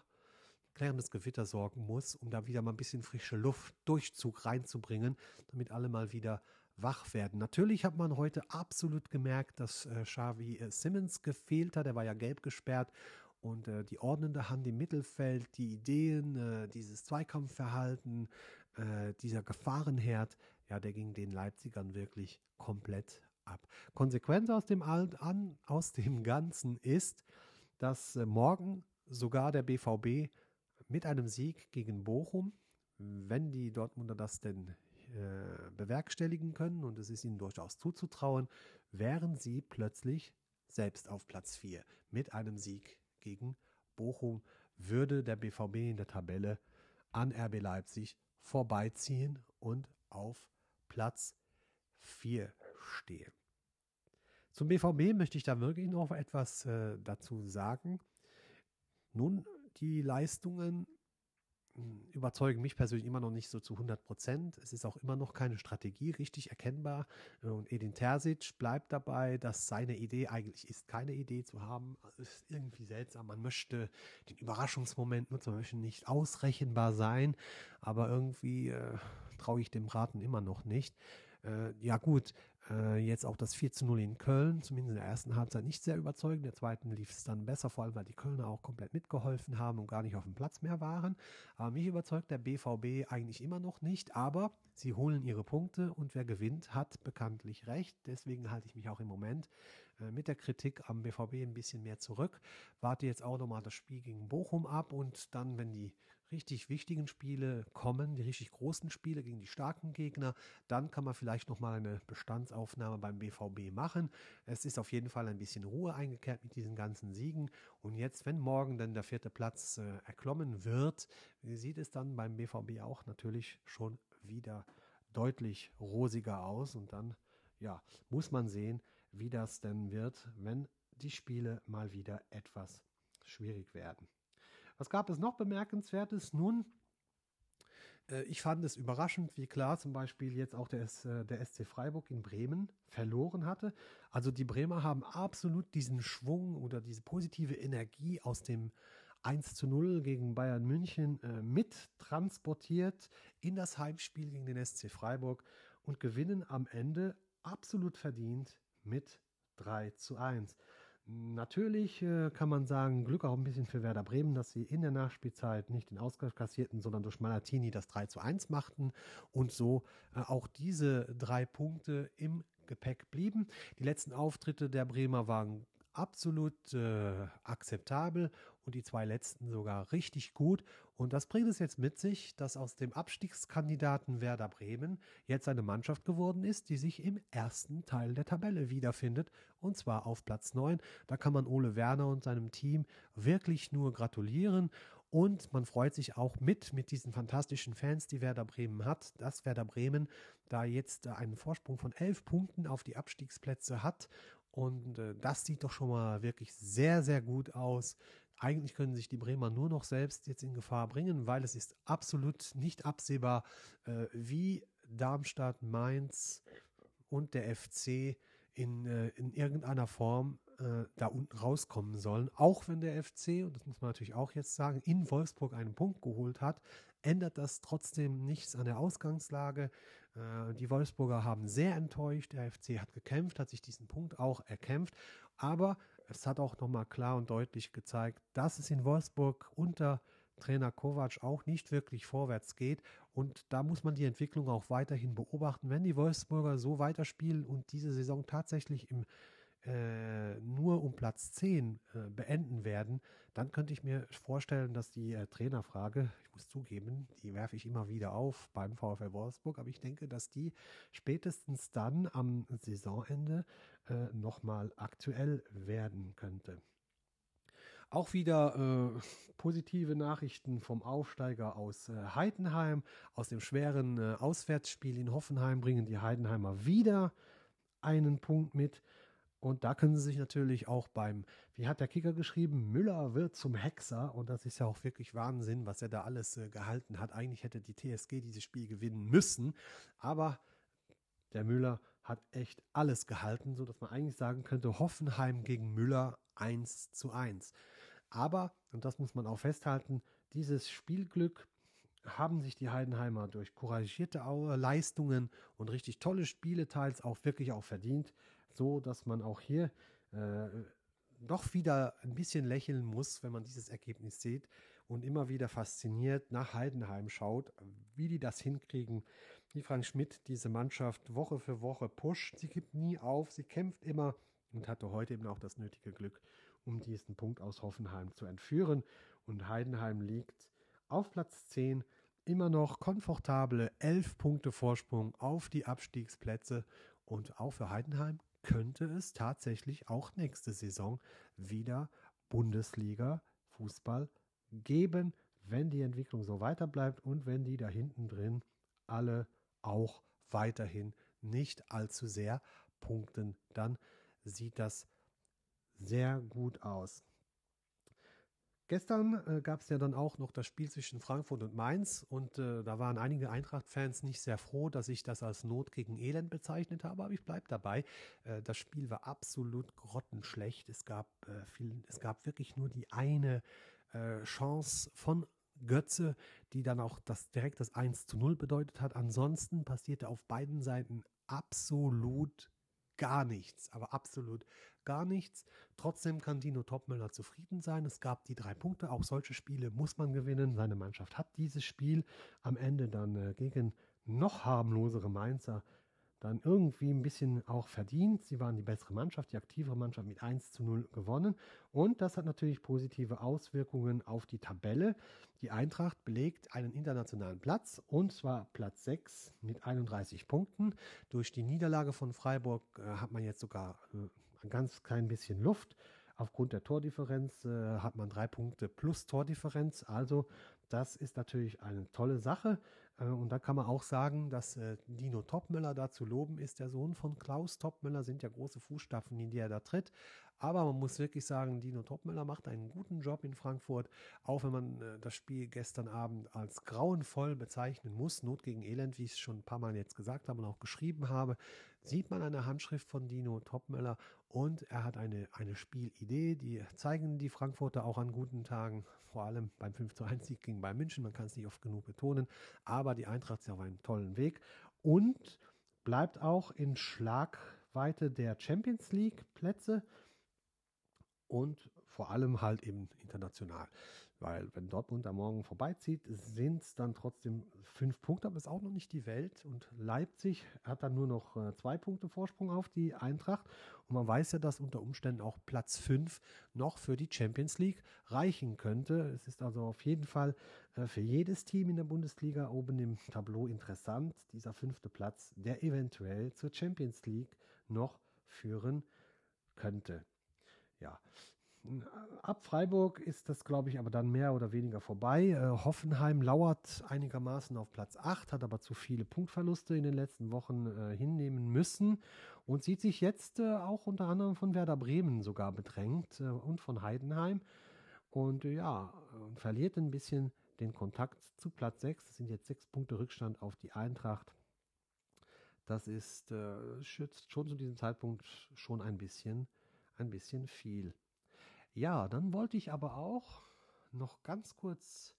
klärendes Gewitter sorgen muss, um da wieder mal ein bisschen frische Luft, Durchzug reinzubringen, damit alle mal wieder wach werden. Natürlich hat man heute absolut gemerkt, dass äh, Xavi äh, Simmons gefehlt hat. Er war ja gelb gesperrt und äh, die ordnende Hand im Mittelfeld, die Ideen, äh, dieses Zweikampfverhalten, äh, dieser Gefahrenherd, ja, der ging den Leipzigern wirklich komplett ab. Konsequenz aus dem, an, aus dem Ganzen ist, dass äh, morgen sogar der BVB mit einem Sieg gegen Bochum, wenn die Dortmunder das denn äh, bewerkstelligen können, und es ist ihnen durchaus zuzutrauen, wären sie plötzlich selbst auf Platz 4 mit einem Sieg gegen Bochum würde der BVB in der Tabelle an RB Leipzig vorbeiziehen und auf Platz 4 stehen. Zum BVB möchte ich da wirklich noch etwas äh, dazu sagen. Nun, die Leistungen überzeugen mich persönlich immer noch nicht so zu 100 Prozent. Es ist auch immer noch keine Strategie richtig erkennbar. Und Edin Terzic bleibt dabei, dass seine Idee eigentlich ist, keine Idee zu haben. Es ist irgendwie seltsam. Man möchte den Überraschungsmoment nutzen, man möchte nicht ausrechenbar sein. Aber irgendwie äh, traue ich dem Raten immer noch nicht. Äh, ja gut, äh, jetzt auch das 4 zu 0 in Köln, zumindest in der ersten Halbzeit nicht sehr überzeugend. In der zweiten lief es dann besser, vor allem weil die Kölner auch komplett mitgeholfen haben und gar nicht auf dem Platz mehr waren. Aber mich überzeugt der BVB eigentlich immer noch nicht, aber sie holen ihre Punkte und wer gewinnt, hat bekanntlich recht. Deswegen halte ich mich auch im Moment äh, mit der Kritik am BVB ein bisschen mehr zurück. Warte jetzt auch nochmal das Spiel gegen Bochum ab und dann, wenn die richtig wichtigen Spiele kommen, die richtig großen Spiele gegen die starken Gegner, dann kann man vielleicht nochmal eine Bestandsaufnahme beim BVB machen. Es ist auf jeden Fall ein bisschen Ruhe eingekehrt mit diesen ganzen Siegen. Und jetzt, wenn morgen dann der vierte Platz äh, erklommen wird, sieht es dann beim BVB auch natürlich schon wieder deutlich rosiger aus. Und dann, ja, muss man sehen, wie das denn wird, wenn die Spiele mal wieder etwas schwierig werden. Was gab es noch bemerkenswertes? Nun, äh, ich fand es überraschend, wie klar zum Beispiel jetzt auch der, äh, der SC Freiburg in Bremen verloren hatte. Also die Bremer haben absolut diesen Schwung oder diese positive Energie aus dem 1 zu 0 gegen Bayern München äh, mit transportiert in das Heimspiel gegen den SC Freiburg und gewinnen am Ende absolut verdient mit 3 zu 1. Natürlich äh, kann man sagen, Glück auch ein bisschen für Werder Bremen, dass sie in der Nachspielzeit nicht den Ausgleich kassierten, sondern durch Malatini das 3 zu 1 machten und so äh, auch diese drei Punkte im Gepäck blieben. Die letzten Auftritte der Bremer waren absolut äh, akzeptabel und die zwei letzten sogar richtig gut. Und das bringt es jetzt mit sich, dass aus dem Abstiegskandidaten Werder Bremen jetzt eine Mannschaft geworden ist, die sich im ersten Teil der Tabelle wiederfindet und zwar auf Platz 9. Da kann man Ole Werner und seinem Team wirklich nur gratulieren. Und man freut sich auch mit, mit diesen fantastischen Fans, die Werder Bremen hat, dass Werder Bremen da jetzt einen Vorsprung von elf Punkten auf die Abstiegsplätze hat und äh, das sieht doch schon mal wirklich sehr, sehr gut aus. Eigentlich können sich die Bremer nur noch selbst jetzt in Gefahr bringen, weil es ist absolut nicht absehbar, äh, wie Darmstadt, Mainz und der FC in, äh, in irgendeiner Form äh, da unten rauskommen sollen. Auch wenn der FC, und das muss man natürlich auch jetzt sagen, in Wolfsburg einen Punkt geholt hat, ändert das trotzdem nichts an der Ausgangslage. Die Wolfsburger haben sehr enttäuscht. Der FC hat gekämpft, hat sich diesen Punkt auch erkämpft. Aber es hat auch nochmal klar und deutlich gezeigt, dass es in Wolfsburg unter Trainer Kovac auch nicht wirklich vorwärts geht. Und da muss man die Entwicklung auch weiterhin beobachten. Wenn die Wolfsburger so weiterspielen und diese Saison tatsächlich im äh, nur um Platz 10 äh, beenden werden, dann könnte ich mir vorstellen, dass die äh, Trainerfrage, ich muss zugeben, die werfe ich immer wieder auf beim VfL Wolfsburg, aber ich denke, dass die spätestens dann am Saisonende äh, nochmal aktuell werden könnte. Auch wieder äh, positive Nachrichten vom Aufsteiger aus äh, Heidenheim. Aus dem schweren äh, Auswärtsspiel in Hoffenheim bringen die Heidenheimer wieder einen Punkt mit. Und da können Sie sich natürlich auch beim, wie hat der Kicker geschrieben, Müller wird zum Hexer. Und das ist ja auch wirklich Wahnsinn, was er da alles äh, gehalten hat. Eigentlich hätte die TSG dieses Spiel gewinnen müssen. Aber der Müller hat echt alles gehalten, sodass man eigentlich sagen könnte, Hoffenheim gegen Müller 1 zu 1. Aber, und das muss man auch festhalten, dieses Spielglück haben sich die Heidenheimer durch couragierte Leistungen und richtig tolle Spiele teils auch wirklich auch verdient so, dass man auch hier äh, doch wieder ein bisschen lächeln muss, wenn man dieses Ergebnis sieht. und immer wieder fasziniert nach Heidenheim schaut, wie die das hinkriegen, wie Frank Schmidt diese Mannschaft Woche für Woche pusht. Sie gibt nie auf, sie kämpft immer und hatte heute eben auch das nötige Glück, um diesen Punkt aus Hoffenheim zu entführen. Und Heidenheim liegt auf Platz 10 immer noch komfortable 11 Punkte Vorsprung auf die Abstiegsplätze. Und auch für Heidenheim könnte es tatsächlich auch nächste Saison wieder Bundesliga Fußball geben, wenn die Entwicklung so weiter bleibt und wenn die da hinten drin alle auch weiterhin nicht allzu sehr punkten, dann sieht das sehr gut aus. Gestern äh, gab es ja dann auch noch das Spiel zwischen Frankfurt und Mainz und äh, da waren einige Eintracht-Fans nicht sehr froh, dass ich das als Not gegen Elend bezeichnet habe, aber ich bleibe dabei. Äh, das Spiel war absolut grottenschlecht. Es gab, äh, viel, es gab wirklich nur die eine äh, Chance von Götze, die dann auch das, direkt das 1 zu 0 bedeutet hat. Ansonsten passierte auf beiden Seiten absolut gar nichts, aber absolut gar nichts. Trotzdem kann Dino Topmüller zufrieden sein. Es gab die drei Punkte. Auch solche Spiele muss man gewinnen. Seine Mannschaft hat dieses Spiel am Ende dann äh, gegen noch harmlosere Mainzer dann irgendwie ein bisschen auch verdient. Sie waren die bessere Mannschaft, die aktivere Mannschaft mit 1 zu 0 gewonnen. Und das hat natürlich positive Auswirkungen auf die Tabelle. Die Eintracht belegt einen internationalen Platz und zwar Platz 6 mit 31 Punkten. Durch die Niederlage von Freiburg äh, hat man jetzt sogar äh, ein ganz klein bisschen Luft. Aufgrund der Tordifferenz äh, hat man drei Punkte plus Tordifferenz. Also das ist natürlich eine tolle Sache. Äh, und da kann man auch sagen, dass äh, Dino Topmüller da zu loben ist. Der Sohn von Klaus Topmüller sind ja große Fußstapfen, in die er da tritt. Aber man muss wirklich sagen, Dino Topmüller macht einen guten Job in Frankfurt, auch wenn man äh, das Spiel gestern Abend als grauenvoll bezeichnen muss. Not gegen Elend, wie ich es schon ein paar Mal jetzt gesagt habe und auch geschrieben habe, sieht man eine Handschrift von Dino Topmüller und er hat eine, eine Spielidee, die zeigen die Frankfurter auch an guten Tagen, vor allem beim 5 zu 1 Sieg gegen Bayern München, man kann es nicht oft genug betonen, aber die Eintracht ist auf einem tollen Weg. Und bleibt auch in Schlagweite der Champions League Plätze und vor allem halt eben international. Weil wenn Dortmund am Morgen vorbeizieht, sind es dann trotzdem fünf Punkte, aber ist auch noch nicht die Welt. Und Leipzig hat dann nur noch äh, zwei Punkte Vorsprung auf die Eintracht. Und man weiß ja, dass unter Umständen auch Platz fünf noch für die Champions League reichen könnte. Es ist also auf jeden Fall äh, für jedes Team in der Bundesliga oben im Tableau interessant, dieser fünfte Platz, der eventuell zur Champions League noch führen könnte. Ja, Ab Freiburg ist das, glaube ich, aber dann mehr oder weniger vorbei. Äh, Hoffenheim lauert einigermaßen auf Platz 8, hat aber zu viele Punktverluste in den letzten Wochen äh, hinnehmen müssen und sieht sich jetzt äh, auch unter anderem von Werder Bremen sogar bedrängt äh, und von Heidenheim. Und äh, ja, verliert ein bisschen den Kontakt zu Platz 6. Das sind jetzt sechs Punkte Rückstand auf die Eintracht. Das ist äh, schützt schon zu diesem Zeitpunkt schon ein bisschen, ein bisschen viel. Ja, dann wollte ich aber auch noch ganz kurz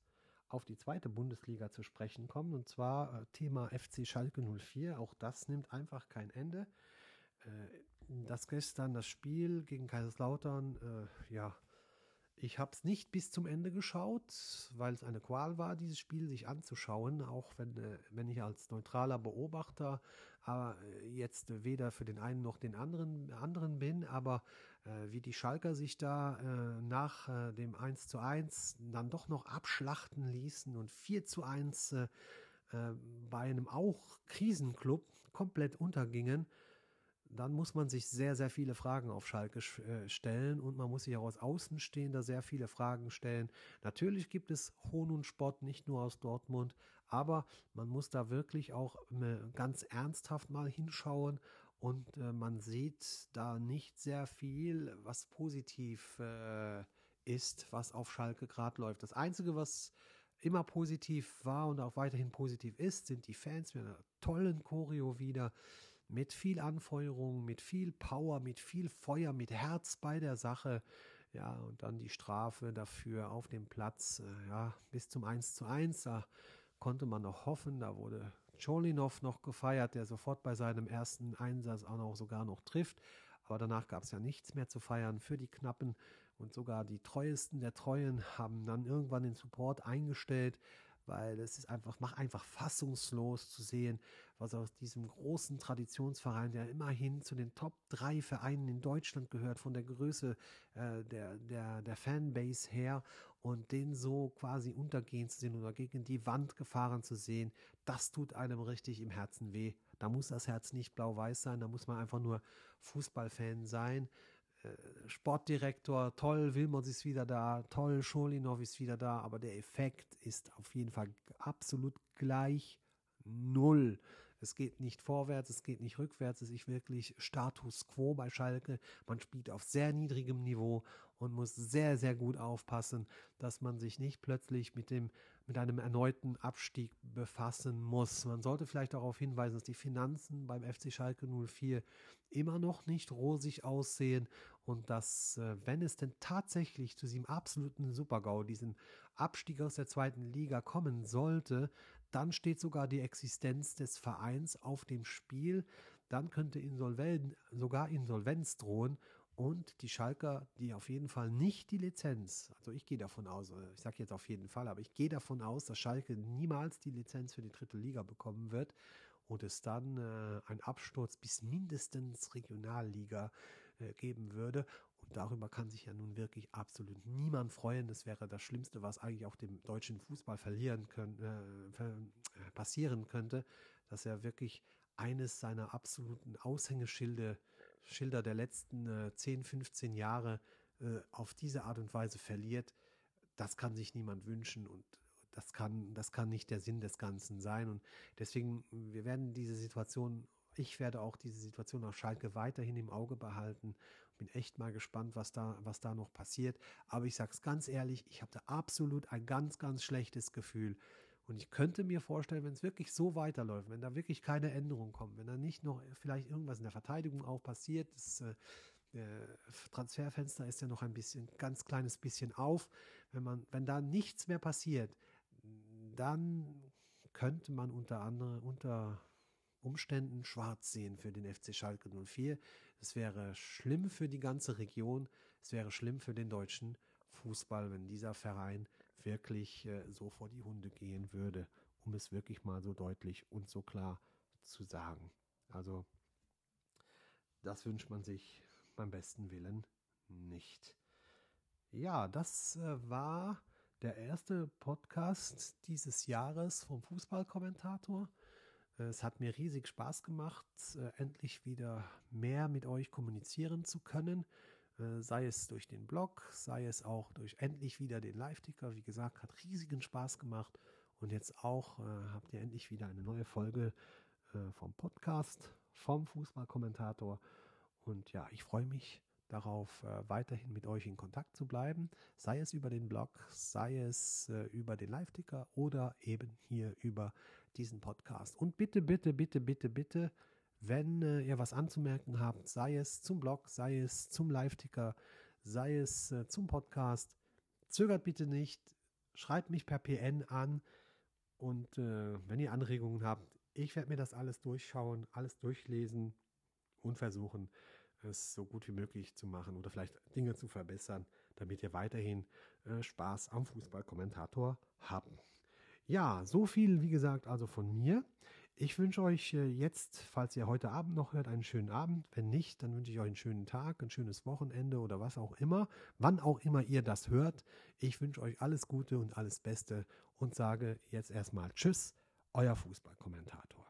auf die zweite Bundesliga zu sprechen kommen, und zwar äh, Thema FC Schalke 04. Auch das nimmt einfach kein Ende. Äh, das gestern das Spiel gegen Kaiserslautern, äh, ja, ich habe es nicht bis zum Ende geschaut, weil es eine Qual war, dieses Spiel sich anzuschauen, auch wenn, äh, wenn ich als neutraler Beobachter aber äh, jetzt weder für den einen noch den anderen, anderen bin, aber äh, wie die Schalker sich da äh, nach äh, dem 1 zu 1 dann doch noch abschlachten ließen und 4 zu 1 äh, bei einem auch Krisenclub komplett untergingen, dann muss man sich sehr, sehr viele Fragen auf Schalke stellen und man muss sich auch als Außenstehender sehr viele Fragen stellen. Natürlich gibt es Hohn und Spott nicht nur aus Dortmund, aber man muss da wirklich auch ganz ernsthaft mal hinschauen und äh, man sieht da nicht sehr viel, was positiv äh, ist, was auf Schalke gerade läuft. Das Einzige, was immer positiv war und auch weiterhin positiv ist, sind die Fans mit einer tollen Choreo wieder, mit viel Anfeuerung, mit viel Power, mit viel Feuer, mit Herz bei der Sache. Ja, und dann die Strafe dafür auf dem Platz, äh, ja, bis zum 1 zu 1. Da konnte man noch hoffen, da wurde Cholinov noch gefeiert, der sofort bei seinem ersten Einsatz auch noch sogar noch trifft. Aber danach gab es ja nichts mehr zu feiern für die Knappen. Und sogar die treuesten der Treuen haben dann irgendwann den Support eingestellt, weil es ist einfach, macht einfach fassungslos zu sehen, was aus diesem großen Traditionsverein, der immerhin zu den Top 3 Vereinen in Deutschland gehört, von der Größe äh, der, der, der Fanbase her und den so quasi untergehen zu sehen oder gegen die Wand gefahren zu sehen, das tut einem richtig im Herzen weh. Da muss das Herz nicht blau-weiß sein, da muss man einfach nur Fußballfan sein. Äh, Sportdirektor, toll, Wilmots ist wieder da, toll, Scholinov ist wieder da, aber der Effekt ist auf jeden Fall absolut gleich null. Es geht nicht vorwärts, es geht nicht rückwärts, es ist wirklich Status quo bei Schalke. Man spielt auf sehr niedrigem Niveau und muss sehr, sehr gut aufpassen, dass man sich nicht plötzlich mit dem mit einem erneuten Abstieg befassen muss. Man sollte vielleicht darauf hinweisen, dass die Finanzen beim FC Schalke 04 immer noch nicht rosig aussehen und dass, äh, wenn es denn tatsächlich zu diesem absoluten Supergau, diesem Abstieg aus der zweiten Liga kommen sollte, dann steht sogar die Existenz des Vereins auf dem Spiel. Dann könnte Insolven sogar Insolvenz drohen und die Schalker, die auf jeden Fall nicht die Lizenz, also ich gehe davon aus, äh, ich sage jetzt auf jeden Fall, aber ich gehe davon aus, dass Schalke niemals die Lizenz für die dritte Liga bekommen wird und es dann äh, ein Absturz bis mindestens Regionalliga geben würde. Und darüber kann sich ja nun wirklich absolut niemand freuen. Das wäre das Schlimmste, was eigentlich auch dem deutschen Fußball verlieren können, äh, äh, passieren könnte, dass er wirklich eines seiner absoluten Aushängeschilde Schilder der letzten äh, 10, 15 Jahre äh, auf diese Art und Weise verliert, das kann sich niemand wünschen und das kann, das kann nicht der Sinn des Ganzen sein. Und deswegen, wir werden diese Situation, ich werde auch diese Situation auf Schalke weiterhin im Auge behalten. Bin echt mal gespannt, was da, was da noch passiert. Aber ich sage es ganz ehrlich, ich habe da absolut ein ganz, ganz schlechtes Gefühl, und ich könnte mir vorstellen, wenn es wirklich so weiterläuft, wenn da wirklich keine Änderungen kommen, wenn da nicht noch vielleicht irgendwas in der Verteidigung auch passiert, das äh, Transferfenster ist ja noch ein bisschen, ganz kleines bisschen auf. Wenn man, wenn da nichts mehr passiert, dann könnte man unter anderem unter Umständen schwarz sehen für den FC Schalke 04. Es wäre schlimm für die ganze Region. Es wäre schlimm für den deutschen Fußball, wenn dieser Verein wirklich äh, so vor die Hunde gehen würde, um es wirklich mal so deutlich und so klar zu sagen. Also das wünscht man sich beim besten Willen nicht. Ja, das äh, war der erste Podcast dieses Jahres vom Fußballkommentator. Es hat mir riesig Spaß gemacht, äh, endlich wieder mehr mit euch kommunizieren zu können. Äh, sei es durch den Blog, sei es auch durch endlich wieder den Live-Ticker. Wie gesagt, hat riesigen Spaß gemacht. Und jetzt auch äh, habt ihr endlich wieder eine neue Folge vom Podcast, vom Fußballkommentator. Und ja, ich freue mich darauf, weiterhin mit euch in Kontakt zu bleiben, sei es über den Blog, sei es über den Live-Ticker oder eben hier über diesen Podcast. Und bitte, bitte, bitte, bitte, bitte, wenn äh, ihr was anzumerken habt, sei es zum Blog, sei es zum Live-Ticker, sei es äh, zum Podcast, zögert bitte nicht, schreibt mich per PN an und äh, wenn ihr Anregungen habt, ich werde mir das alles durchschauen, alles durchlesen und versuchen, es so gut wie möglich zu machen oder vielleicht Dinge zu verbessern, damit ihr weiterhin äh, Spaß am Fußballkommentator habt. Ja, so viel, wie gesagt, also von mir. Ich wünsche euch äh, jetzt, falls ihr heute Abend noch hört, einen schönen Abend. Wenn nicht, dann wünsche ich euch einen schönen Tag, ein schönes Wochenende oder was auch immer. Wann auch immer ihr das hört. Ich wünsche euch alles Gute und alles Beste und sage jetzt erstmal Tschüss, euer Fußballkommentator.